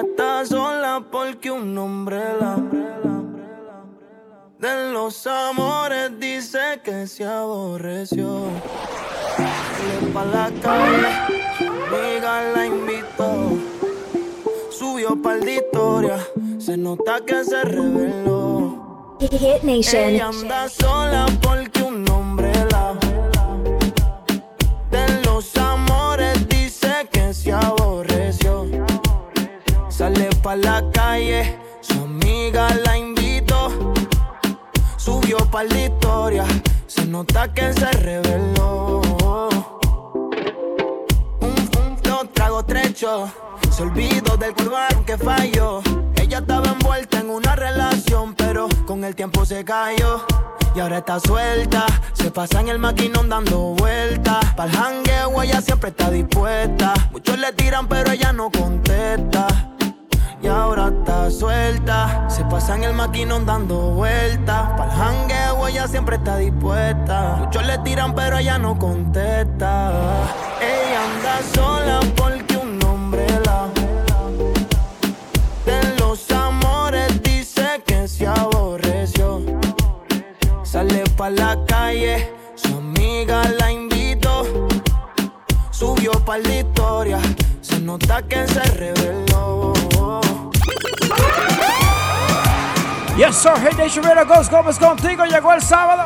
Está sola porque un hombre la. De los amores dice que se aborreció. Sale pa' la calle, su amiga la invitó. Subió pa' de historia, se nota que se reveló. Hit Nation. Ella anda sola porque calle, su amiga la invitó. Subió pa' la historia, se nota que se reveló. Un, tragos trecho, se olvidó del curván que falló. Ella estaba envuelta en una relación, pero con el tiempo se cayó. Y ahora está suelta, se pasa en el maquinón dando vueltas. Pa'l jangueo ella siempre está dispuesta. Muchos le tiran, pero ella no contesta y ahora está suelta. Se pasa en el maquinón dando vueltas. Para el jangueo ella siempre está dispuesta. Muchos le tiran, pero ella no contesta. Ella anda sola porque un hombre la. De los amores dice que se aborreció. Sale pa' la calle, su amiga la invitó. Subió pa' la historia, se nota que se reveló. Yes, sir. Hey, Nation Radio Ghost Gómez contigo. Llegó el sábado.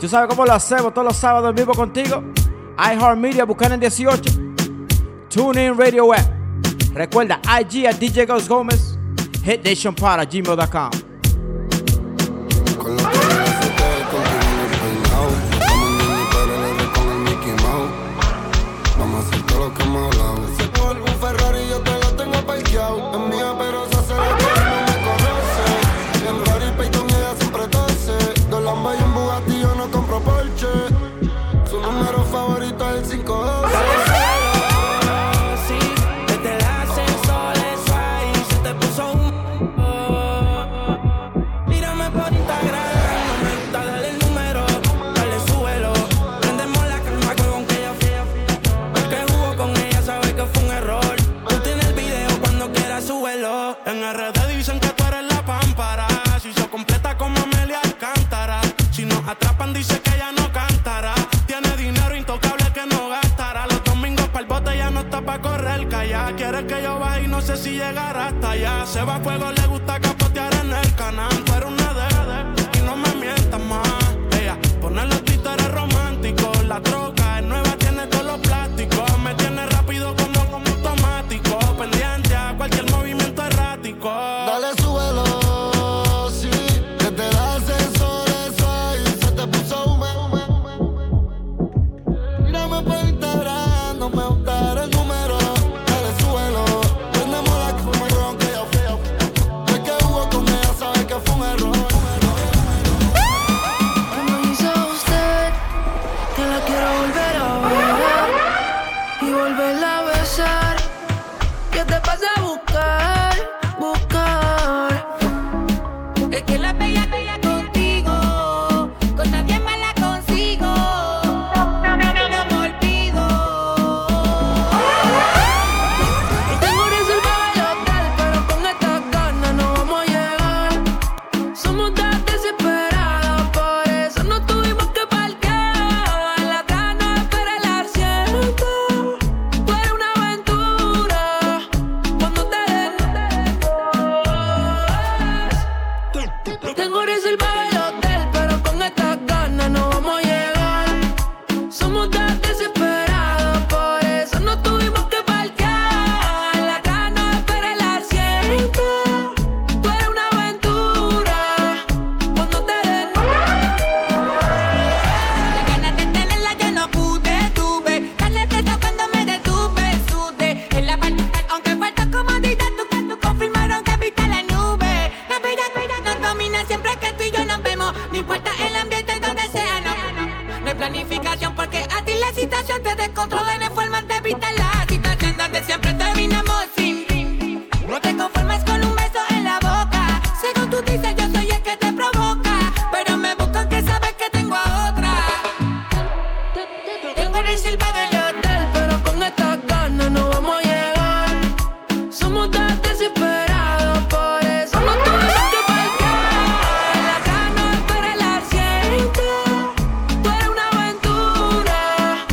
Tú sabes cómo lo hacemos todos los sábados en vivo contigo. iHeartMedia, Buchanan 18. TuneIn Radio Web. Recuerda, IG a DJ Ghost Gómez. Hit Nation para gmail.com.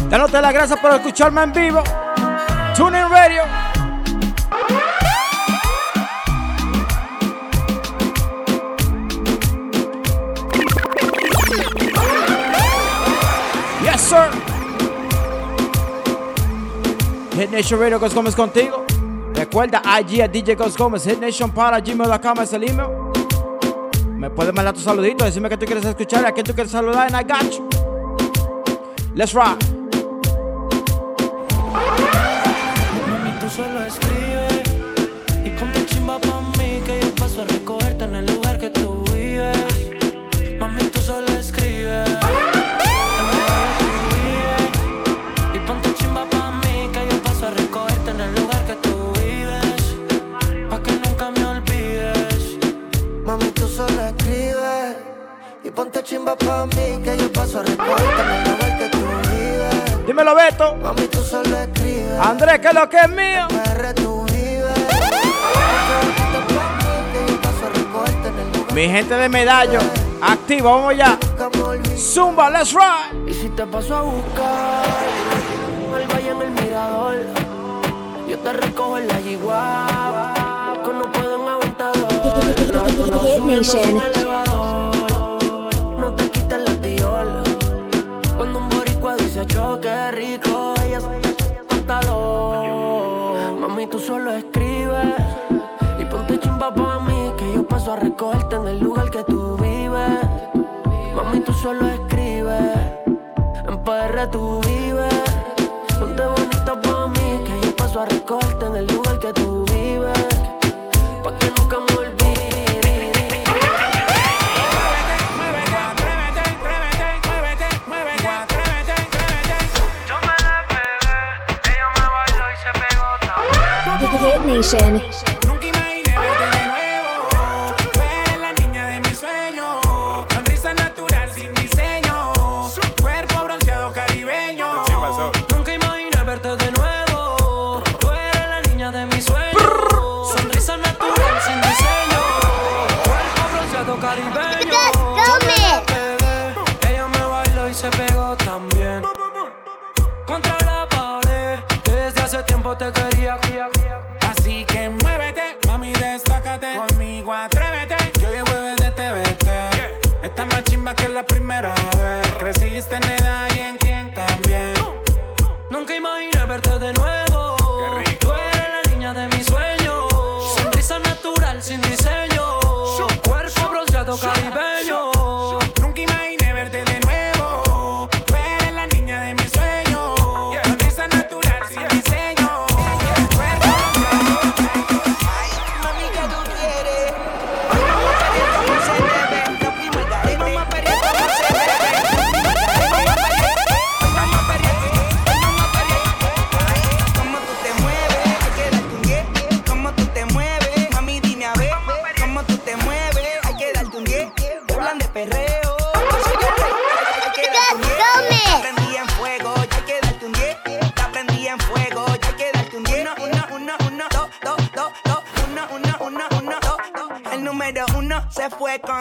Dándote las gracias por escucharme en vivo. Tune in Radio. Yes, sir. Hit Nation Radio Ghost Gómez contigo. Recuerda IG a DJ Ghost Gómez. Hit Nation para gmail.com es el email. Me puedes mandar tu saludito, decirme que tú quieres escuchar a quién tú quieres saludar, and I got you. Let's rock. Chimba pa' mí que yo paso a recogerte en el lugar que tú vives. Dímelo, Beto. Mami, tú solo escribes. Andrés, que es lo que es mío. Mi gente de medallo, activa, vamos ya. Zumba, let's ride. Y si te paso a buscar al valle en el mirador, yo te recojo en la yigua. Que no pueden aguantar. Hit Nation. Mami, tú solo escribes y ponte chimba pa' mí que yo paso a recogerte en el lugar que tú vives. Mami, tú solo escribes, en PR tú vives. Ponte bonita pa' mí que yo paso a recogerte Desde hace tiempo te quería.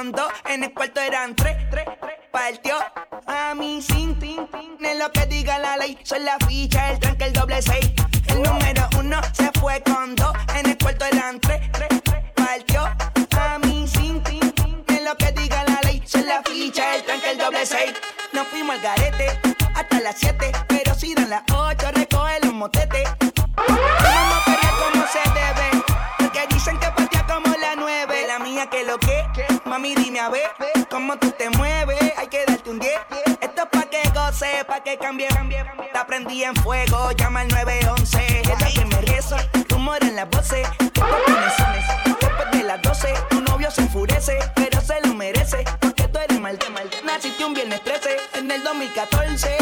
En el cuarto eran tres, tres, tres. Partió a mí sin tin, tin. Lo que diga la ley, soy la ficha, el tranque, el doble seis. El número uno se fue con dos. En el cuarto eran tres, tres, tres. Partió a mí sin tin, tin. Lo que diga la ley, soy la ficha, el tranque, el doble seis. Nos fuimos al garete hasta las siete. Cómo tú te mueves. Hay que darte un 10. Esto es pa' que goce, pa' que cambie. Te aprendí en fuego, llama al 911. Es que me reza, rumor en las voces. Después de las 12, tu novio se enfurece, pero se lo merece. Porque tú eres mal, mal. Naciste un viernes 13, en el 2014.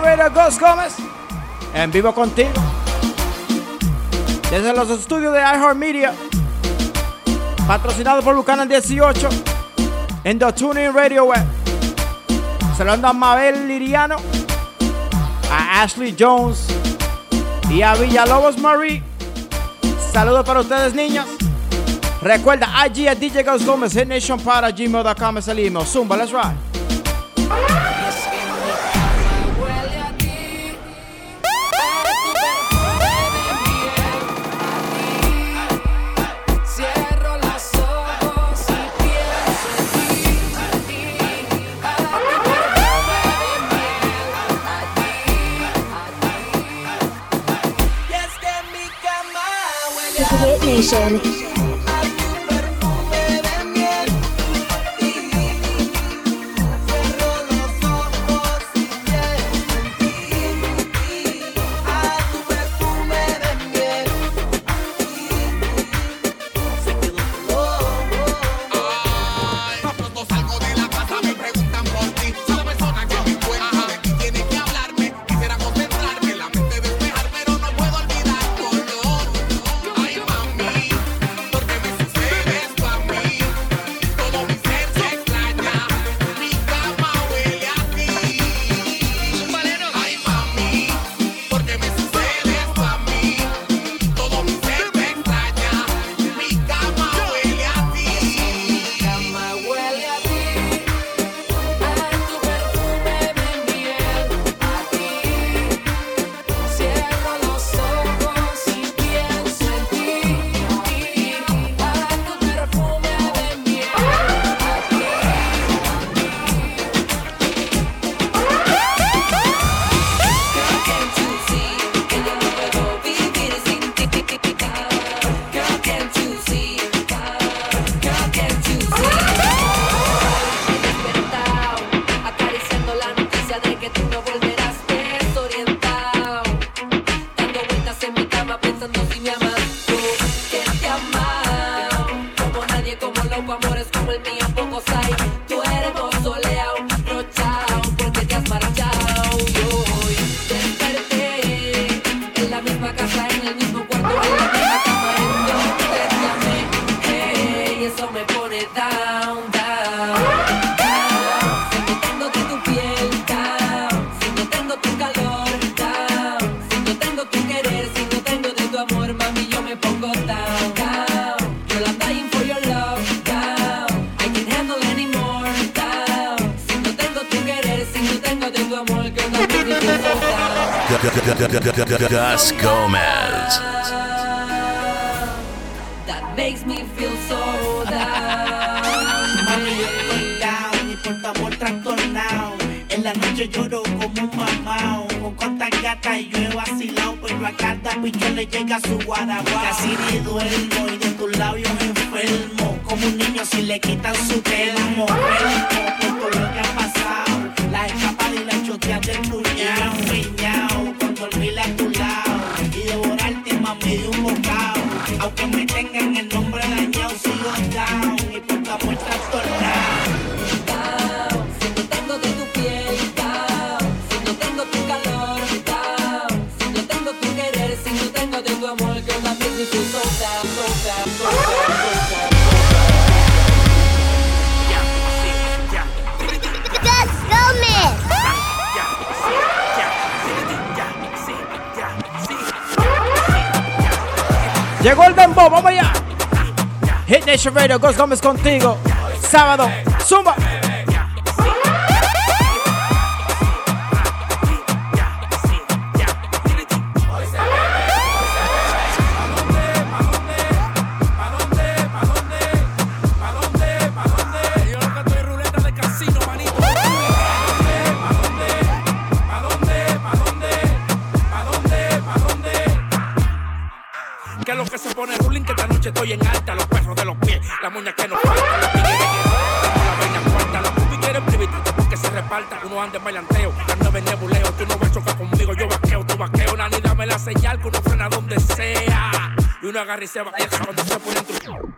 Radio, Ghost Gómez. En vivo contigo. Desde los estudios de iHeartMedia. Patrocinado por Buchanan 18. En The Tuning Radio Web. Saludando a Mabel Liriano. A Ashley Jones. Y a Villalobos Marie. Saludos para ustedes, niños. Recuerda, IG a DJ Ghost Gómez, Hit Nation para gmail.com es el email. Zumba, let's ride. Nation. El mío, Gus Gomez. That makes me feel so down. Y por tu amor trastornado. En la noche lloro como un mamao. Con cuantas gatas yo he vacilado, pero a cada bicho le llega su guarabao. Casi ni duermo y de tus labios enfermo. Como un niño si le quitan su termo. Enfermo por todo lo que ha pasado. Nation Radio, Ghost Gómez contigo. Sábado, Zumba. Estoy en alta. La muña que nos falta. Que la vaina cuarta. Los pupis quieren privitarte porque se reparta. Uno anda en bailanteo, anda en nebuleo. Tú no vas a chocar conmigo, yo vaqueo, tú vaqueo. Nani, dame la señal que uno frena donde sea. Y uno agarra y se va. Y cuando se pone en tu.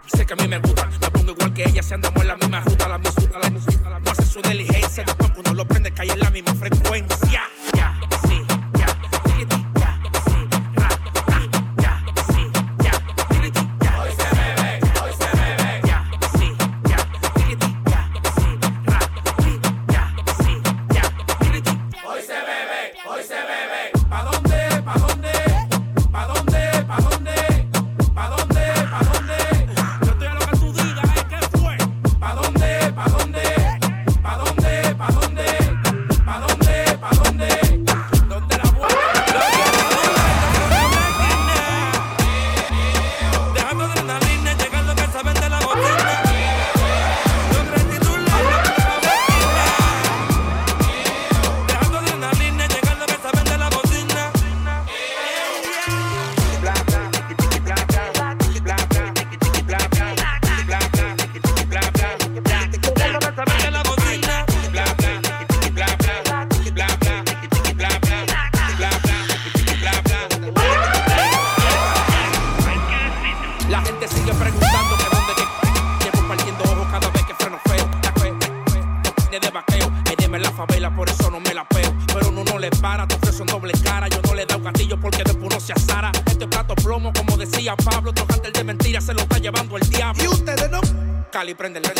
Sé que a mí me gusta. Me pongo igual que ella, si andamos en la misma ruta. La misma, la misma. No hace su diligencia. Prende el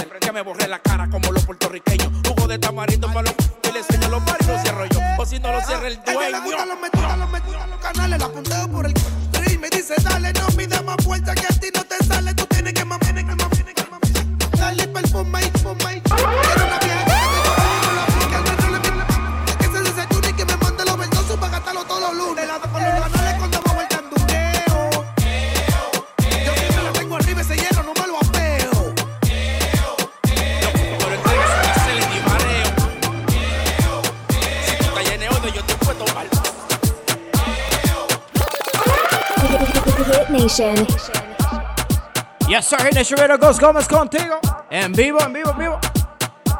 Radio Ghost Gómez contigo. En vivo, en vivo, en vivo.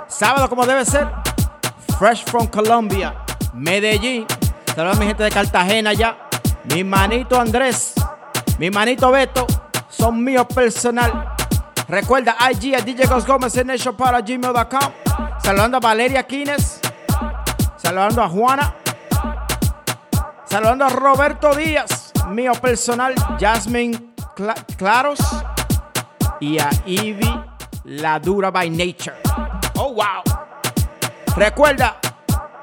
Sábado como debe ser. Fresh from Colombia. Medellín. Saludos a mi gente de Cartagena ya. Mi manito Andrés. Mi manito Beto. Son míos personal. Recuerda IG a DJ Ghost Gómez en para gmail.com. Saludando a Valeria Quines. Saludando a Juana. Saludando a Roberto Díaz, mío personal, Jasmine Cla- Claros y a Ivy La Dura by Nature. Oh, wow. Recuerda,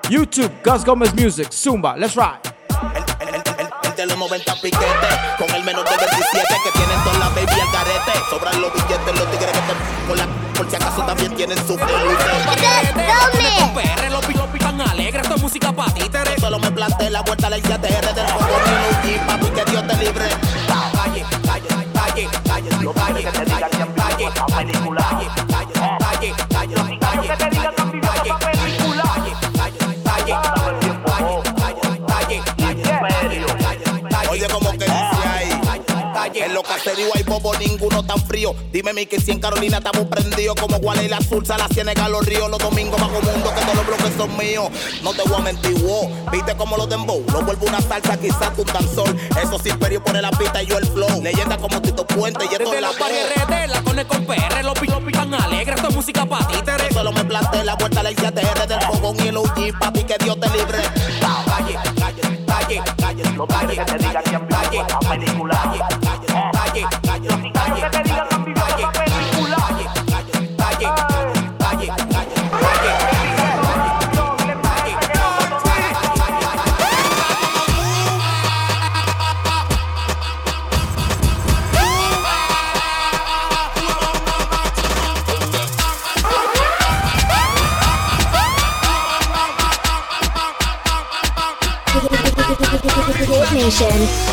YouTube, Gus Gómez Music, Zumba, let's ride. El, el- el- el de los 90 piquete Con el menor de 27 que tienen toda la baby al garete Sobran los billetes, los tigres que te con la Por si acaso también tienen su. PR, los picos pican alegres, esto es música pa' títeres Solo me planté la vuelta a la ICTR del fondo ni un papi, que Dios te libre Calle, calle, Los gallos que te digan que han vivido esta película. Los gallos que te digan que han vivido esta película. Dame tiempo, Imperio. Oye, como que dice ahí. Caseríos hay bobo, ninguno tan frío. Dime mi que si en Carolina estamos prendidos como Guale y la Sursa, la Ciénaga, los ríos, los domingos bajo mundo, que todos los bloques son míos. No te voy a mentir, wow. Viste como los dembow, lo vuelvo una salsa, quizás un danzol. Esos imperios pone la pista y yo el flow. Leyenda como Tito Puente y esto Desde es la los barrios la cone con PR, los picos pican alegres, esto es música pa' títeres. Solo me planté la vuelta a la ICTR del fogón y el OG, papi, que Dios te libre. Calle, calle, calle, calle, calle, calle. Calle, calle, calle, calle, calle. Calle, calle, calle, calle, calle, Hit Nation.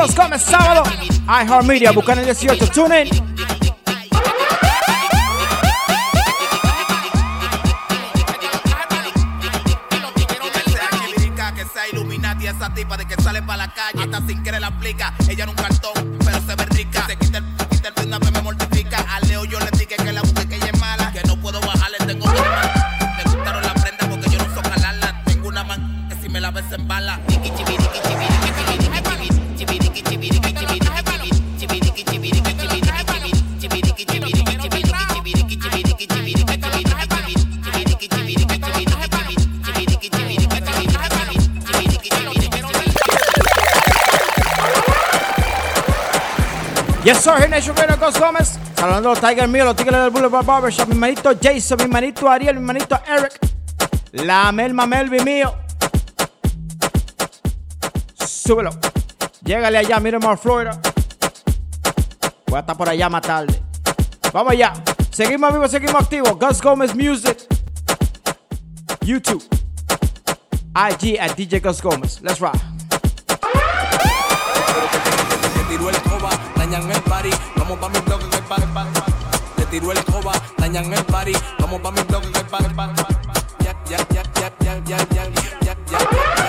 Ghost Gómez, sábado. iHeartMedia, buscan el 18. Tune in. Hit Nation Ghost Gómez. Saludando a los Tiger mío, los Tigres del Boulevard Barbershop. Mi manito Jason, mi manito Ariel, mi manito Eric. La Melma Melvi mío. Súbelo. Llégale allá, Miramar, Florida. Voy a estar por allá más tarde. Vamos allá. Seguimos vivos, seguimos activos. Gus Gómez Music. YouTube. IG at DJ Gus Gómez. Let's rock. Dañan el party. Vamos pa' mi bloque que party, party. Le tiró el coba, dañan el party. Vamos pa' mi bloque que party, party. Ya, ya, ya, ya, ya, ya, ya, ya, ya, ya,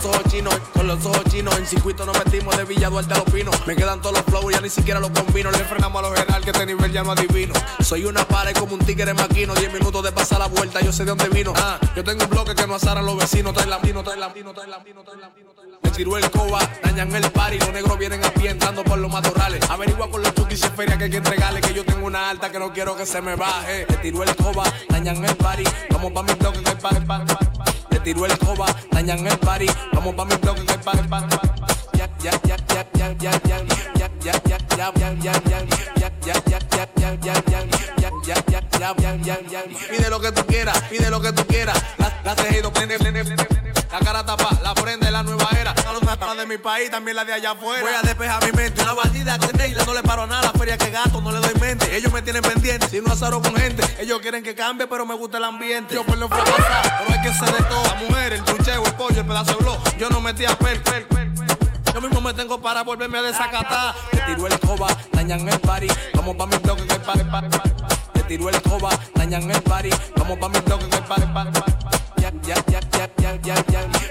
los ojos chinos, con los ojos chinos, en circuito nos metimos de Villa Duarte a los pinos. Me quedan todos los flows, ya ni siquiera los combino. Le frenamos a los general que este nivel ya no adivino. Soy una pared como un tigre maquino. Diez minutos de pasar la vuelta, yo sé de dónde vino. Ah, yo tengo un bloque que no asaran los vecinos. Trae latino, trae latino, trae latino, trae. Me tiró el coba, dañan el party. Los negros vienen a pie entrando por los matorrales. Averigua con los chukis y feria que hay que entregarle. Que yo tengo una alta que no quiero que se me baje. Le tiró el coba, dañan el party. Vamos pa' mi bloque que el Le tiró el coba, dañan el party. Vamos pa' mi bloque que el. Pide lo que tú quieras, pide lo que tú quieras. Mi país, también la de allá afuera. Voy a despejar mi mente. Una bandida que negra, no le paro nada. La feria que gasto, no le doy mente. Ellos me tienen pendiente, si no azaro con gente. Ellos quieren que cambie, pero me gusta el ambiente. Yo por lo fracasar, pero hay que ser de todo. La mujer, el chucheo, el pollo, el pedazo de blog. Yo no metía pel, pel, pel, pel. Yo mismo me tengo para volverme a desacatar. Le tiró el coba, dañan el party. Vamos pa' mi bloque que el party, party, party. Le tiró el coba, dañan el party. Vamos pa' mi bloque que el party, party, party. Ya, ya, ya, ya, ya, ya, ya,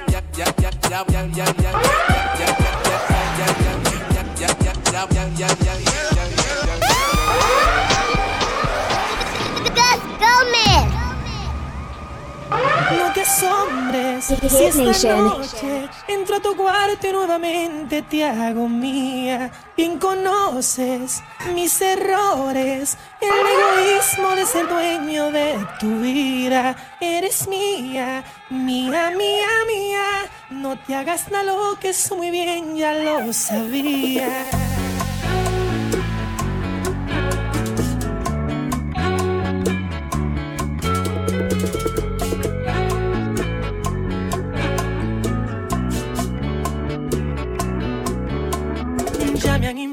Gus Gomez. No te asombres si esta Nation. noche entro a tu cuarto y nuevamente te hago mía. Bien conoces mis errores, el egoísmo de ser dueño de tu vida. Eres mía, mía, mía, mía. No te hagas nada lo que eso muy bien ya lo sabía.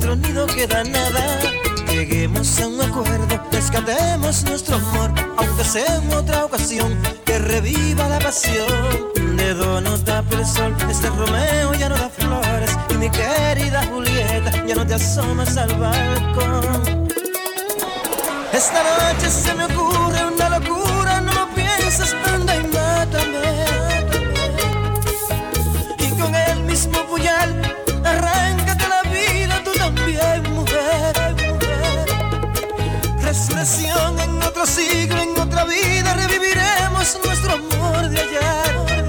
Nuestro nido queda nada. Lleguemos a un acuerdo, rescatemos nuestro amor, aunque sea en otra ocasión, que reviva la pasión. Dedo no tapa el sol, este Romeo ya no da flores, y mi querida Julieta ya no te asomas al balcón. Esta noche se me ocurre una locura, no lo pienses, anda y mátame. Y con el mismo puñal, Resurrección en otro siglo, en otra vida, reviviremos nuestro amor de ayer.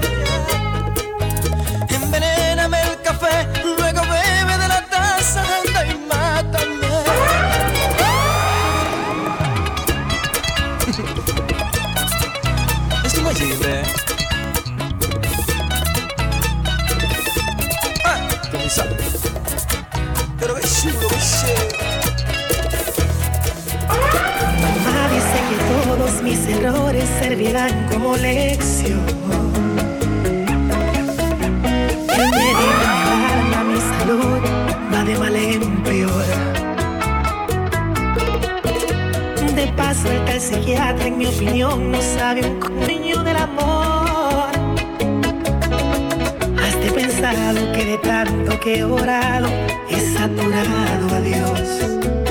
Errores servirán como lección. El médico me alarma, mi salud va de mal en peor. De paso, el tal psiquiatra, en mi opinión, no sabe un coño del amor. Has de pensado que de tanto que he orado, he saturado a Dios.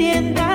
Auxilio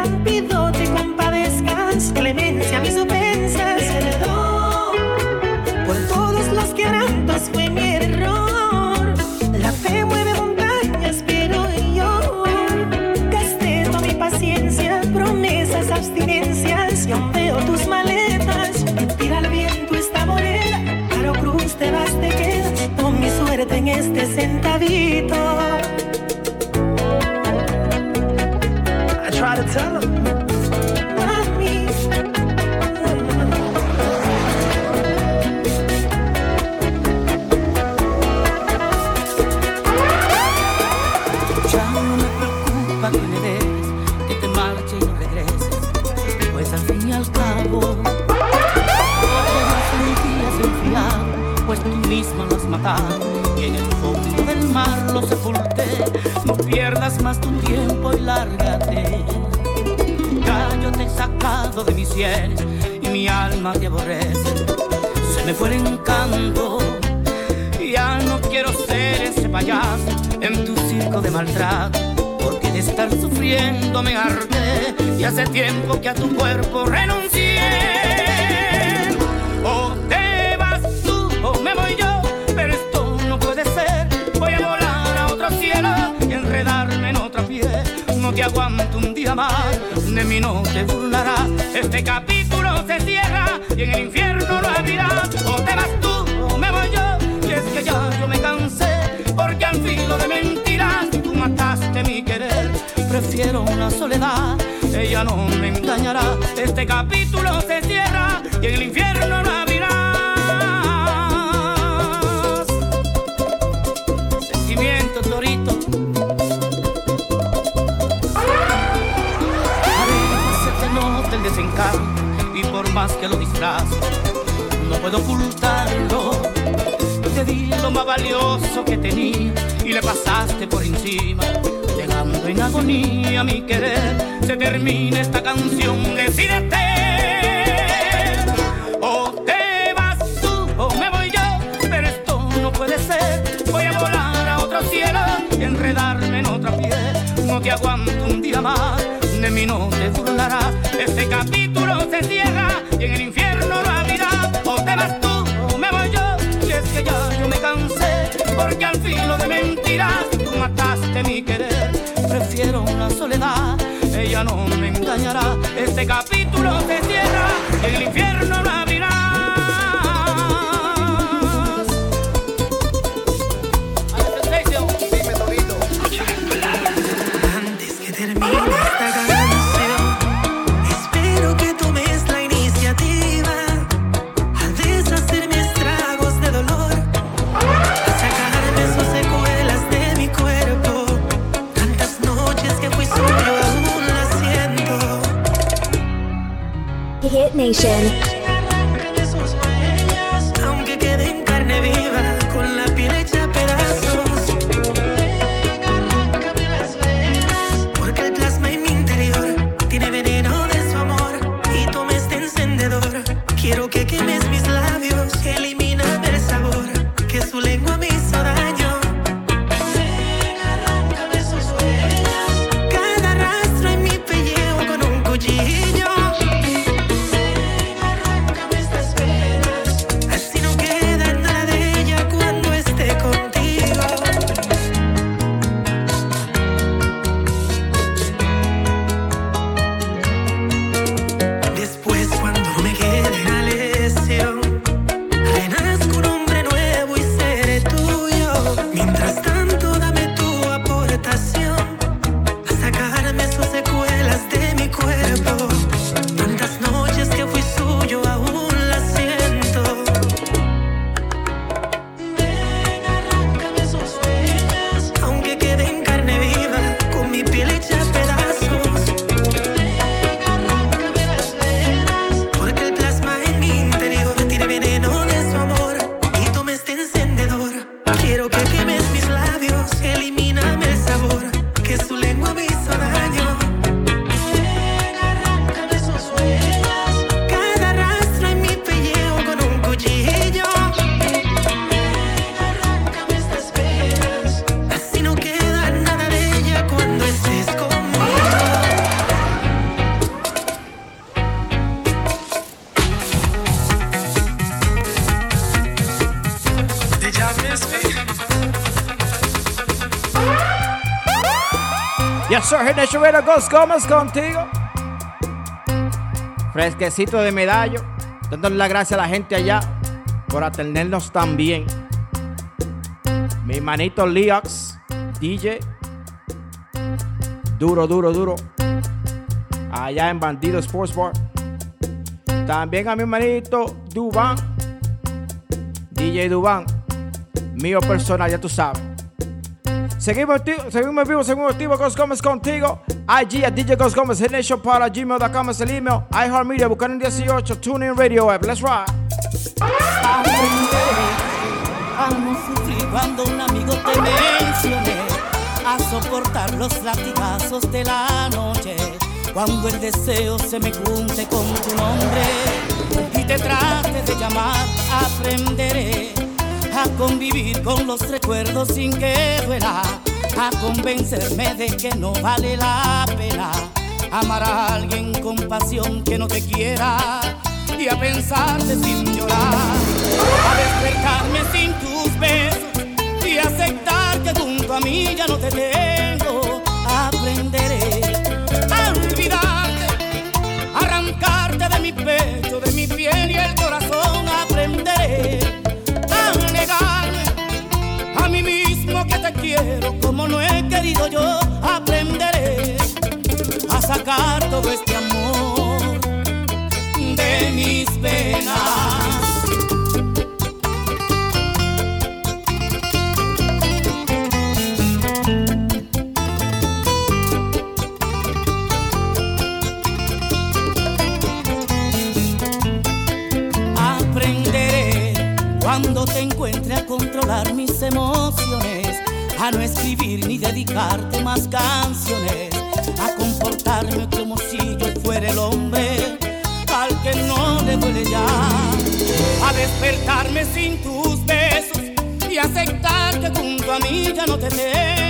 y en el fondo del mar lo sepulté. No pierdas más tu tiempo y lárgate. Ya yo te he sacado de mis sienes y mi alma te aborrece. Se me fue el encanto. Ya no quiero ser ese payaso en tu circo de maltrato, porque de estar sufriendo me harté y hace tiempo que a tu cuerpo renuncié. Te aguanto un día más, de mí no te burlarás. Este capítulo se cierra y en el infierno lo abrirás. O te vas tú o me voy yo. Y es que ya yo me cansé, porque al filo de mentiras tú mataste mi querer. Prefiero la soledad, ella no me engañará. Este capítulo se no puedo ocultarlo. Te di lo más valioso que tenía y le pasaste por encima, dejando en agonía mi querer. Se termina esta canción, decídete. O te vas tú o me voy yo, pero esto no puede ser. Voy a volar a otro cielo y enredarme en otra piel. No te aguanto un día más, de mí no te burlarás. Este capítulo se cierra Este capítulo Nation. Sir. Hit Nation Radio Ghost Gómez contigo. Fresquecito de medallo. Dándole las gracias a la gente allá por atendernos tan bien. Mi manito Leox, DJ. Duro, duro, duro. Allá en Bandido Sports Bar. También a mi manito Duban. DJ Duban. Mío personal, ya tú sabes. Seguimos, seguimos en vivo, seguimos activo, Ghost Gómez contigo. IG a DJ Ghost Gómez, Nation para gmail.com es el email. iHeartMedia, Buchanan 18, TuneIn Radio Web. Let's ride. Aprenderé a no sufrir cuando un amigo te mencione, a soportar los latigazos de la noche, cuando el deseo se me junte con tu nombre y te trate de llamar, aprenderé a convivir con los recuerdos sin que duela, a convencerme de que no vale la pena amar a alguien con pasión que no te quiera y a pensarte sin llorar, a despertarme sin tus besos y aceptar que junto a mí ya no te tengo. Te quiero como no he querido yo. Aprenderé a sacar todo este amor de mis venas. Dedicarte más canciones, a comportarme como si yo fuera el hombre al que no le duele ya, a despertarme sin tus besos y aceptar que junto a mí ya no te tengo.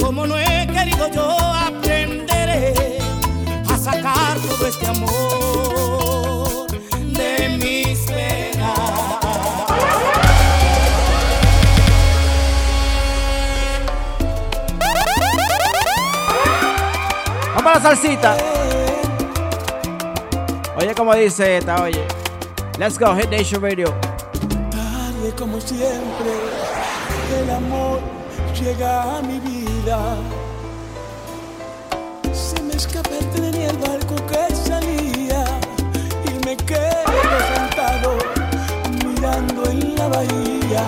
Como no he querido yo. Aprenderé a sacar todo este amor de mis venas. Vamos a la salsita. Oye, como dice esta, oye. Let's go, Hit Nation Radio. Tarde como siempre, el amor llega a mi vida. Se me tren y el barco que salía y me quedo sentado mirando en la bahía.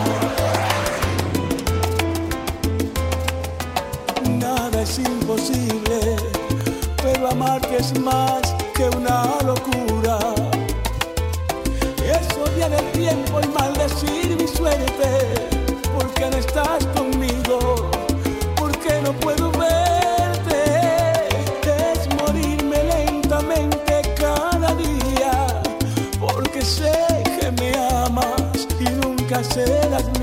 Nada es imposible, pero amarte es más que una locura. Es odiar el tiempo y maldecir mi suerte, porque no estás nunca serás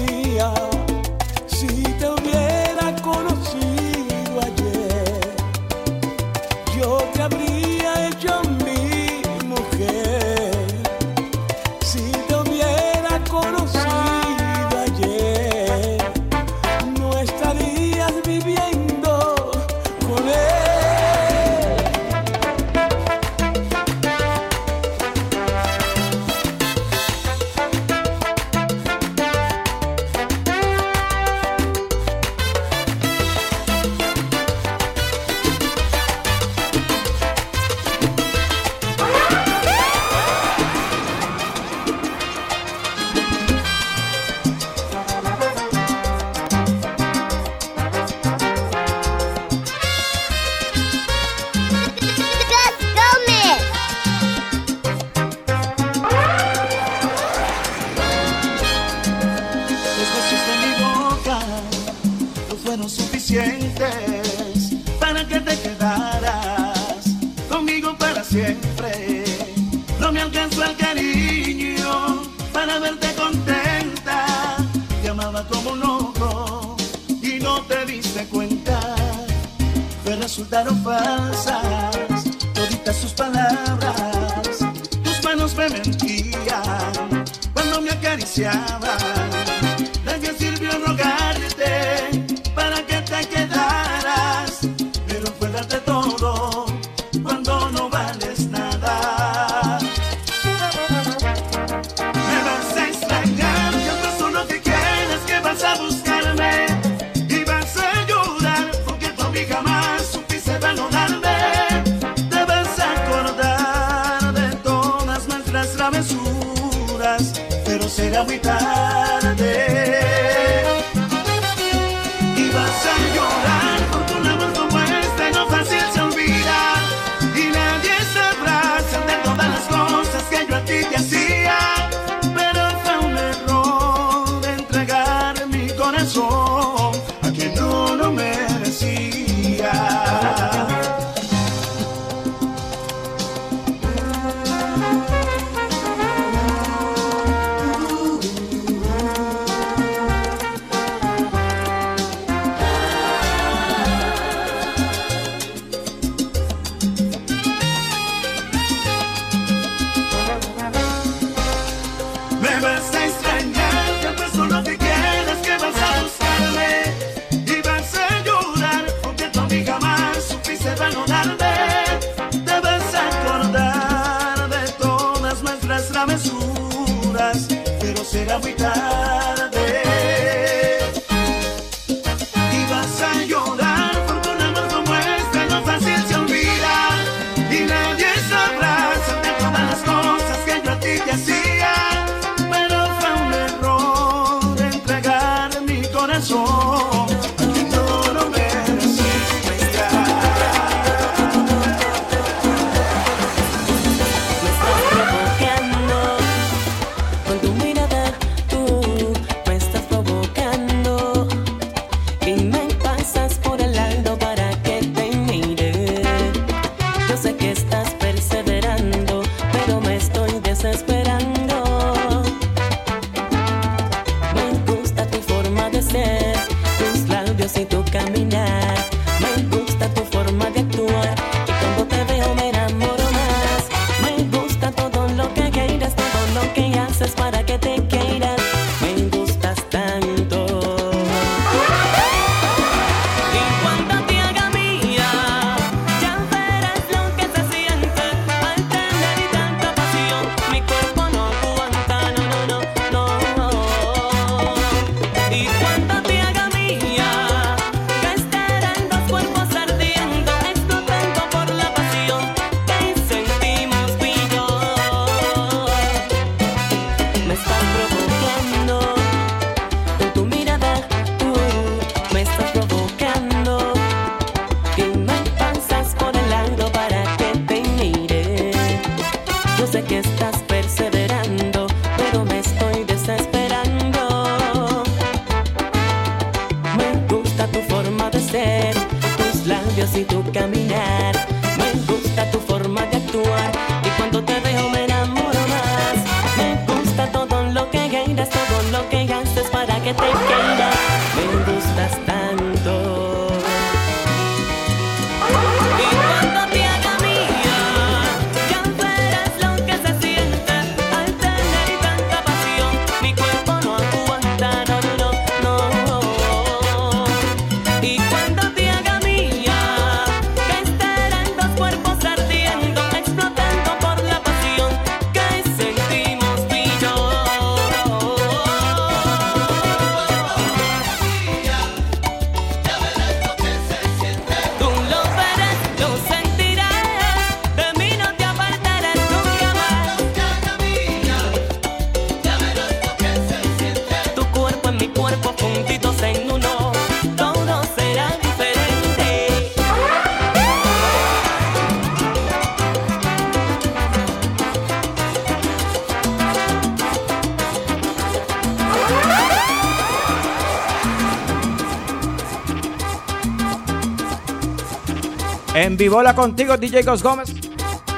En Vivola contigo, DJ Gos Gómez.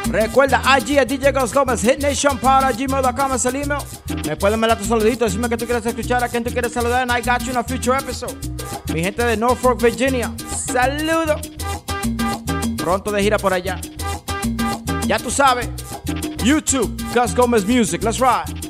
Recuerda, allí es DJ Gos Gómez, hitnationpod.gmail.com es el email. Me pueden mandar tus saluditos, decirme que tú quieres escuchar, a quien tú quieres saludar, and I got you in a future episode. Mi gente de Norfolk, Virginia, saludo. Pronto de gira por allá. Ya tú sabes, YouTube, Gus Gómez Music, let's ride.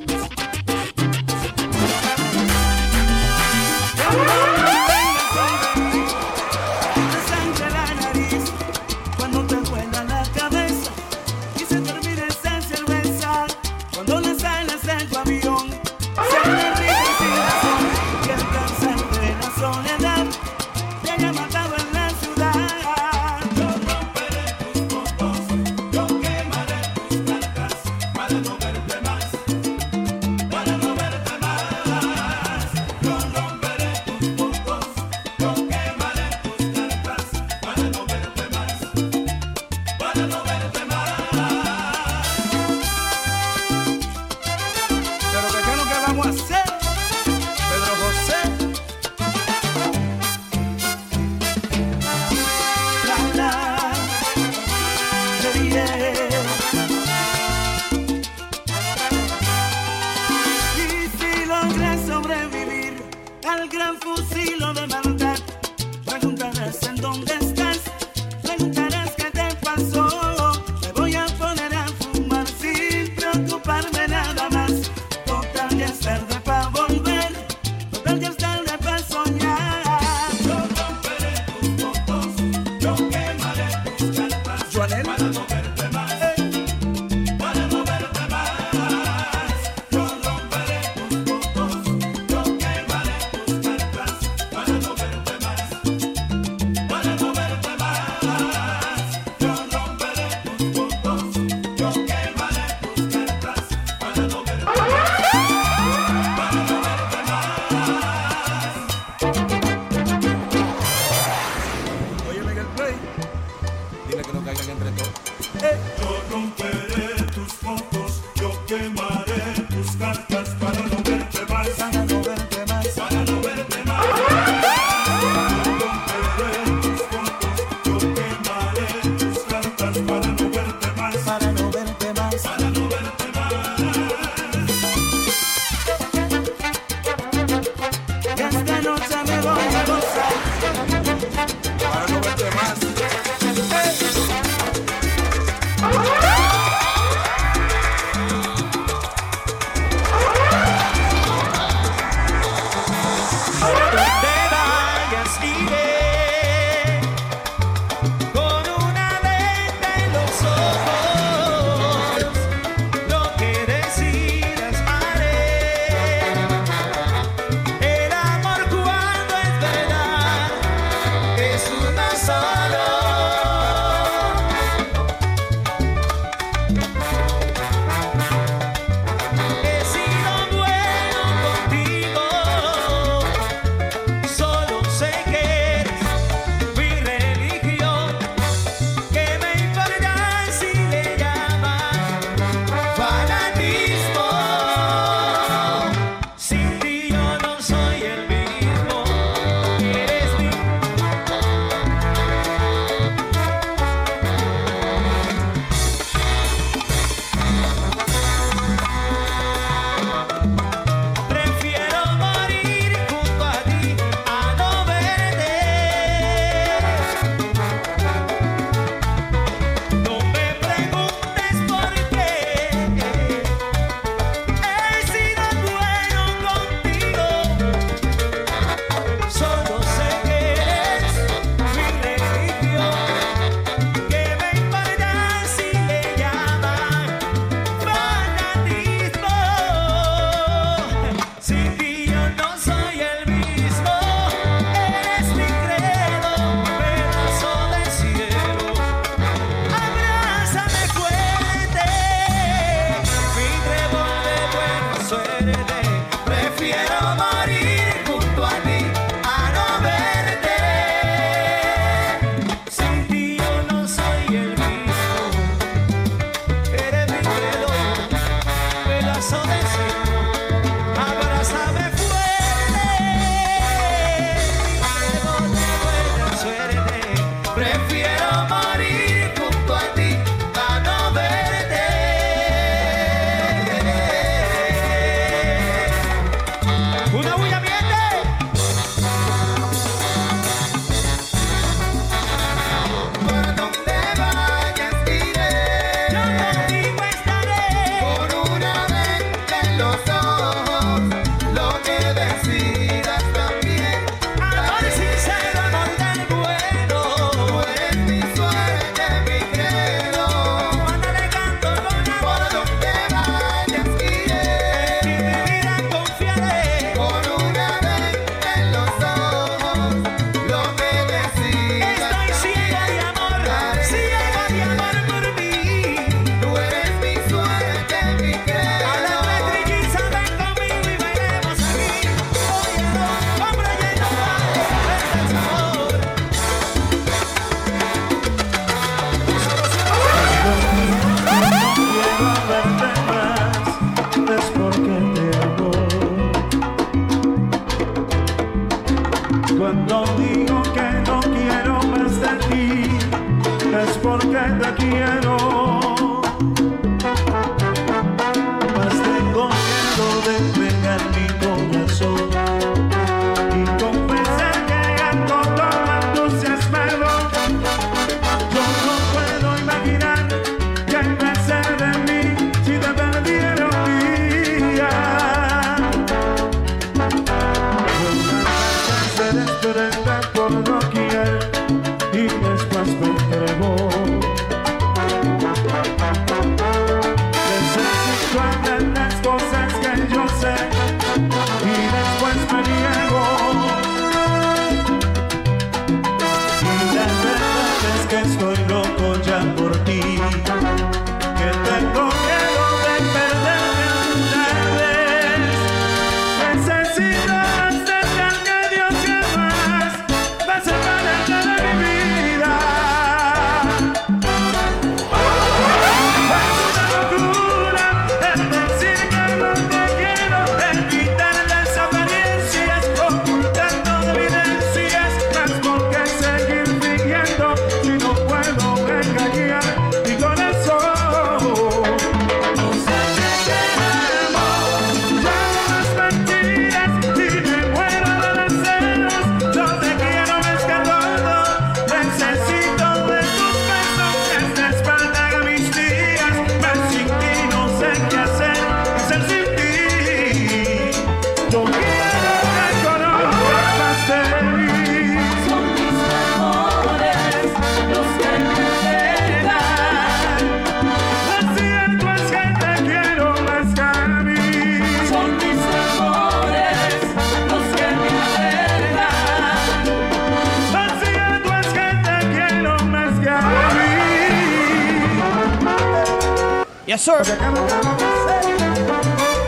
Yes, sir.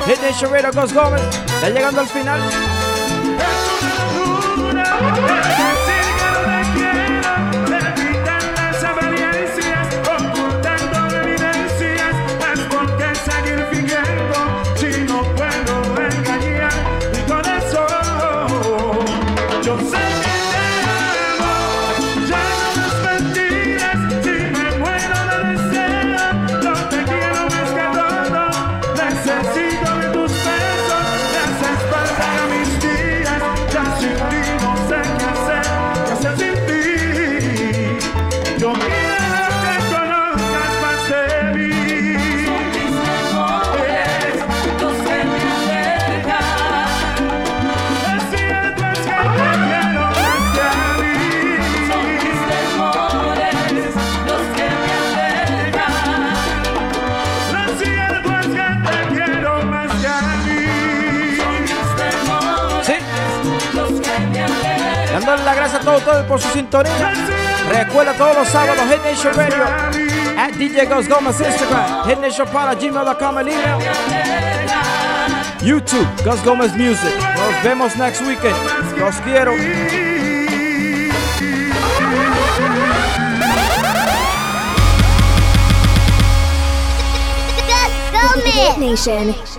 Desde Chorrero Gómez, ya llegando al final. por su sintonía. Recuerda todos los sábados Hit Nation Radio at DJ Ghost Gomez Instagram, Hit Nation para gmail.com el email. YouTube, Gus Gomez Music. Nos vemos next weekend. Los quiero. Gus Gomez. Hit Nation.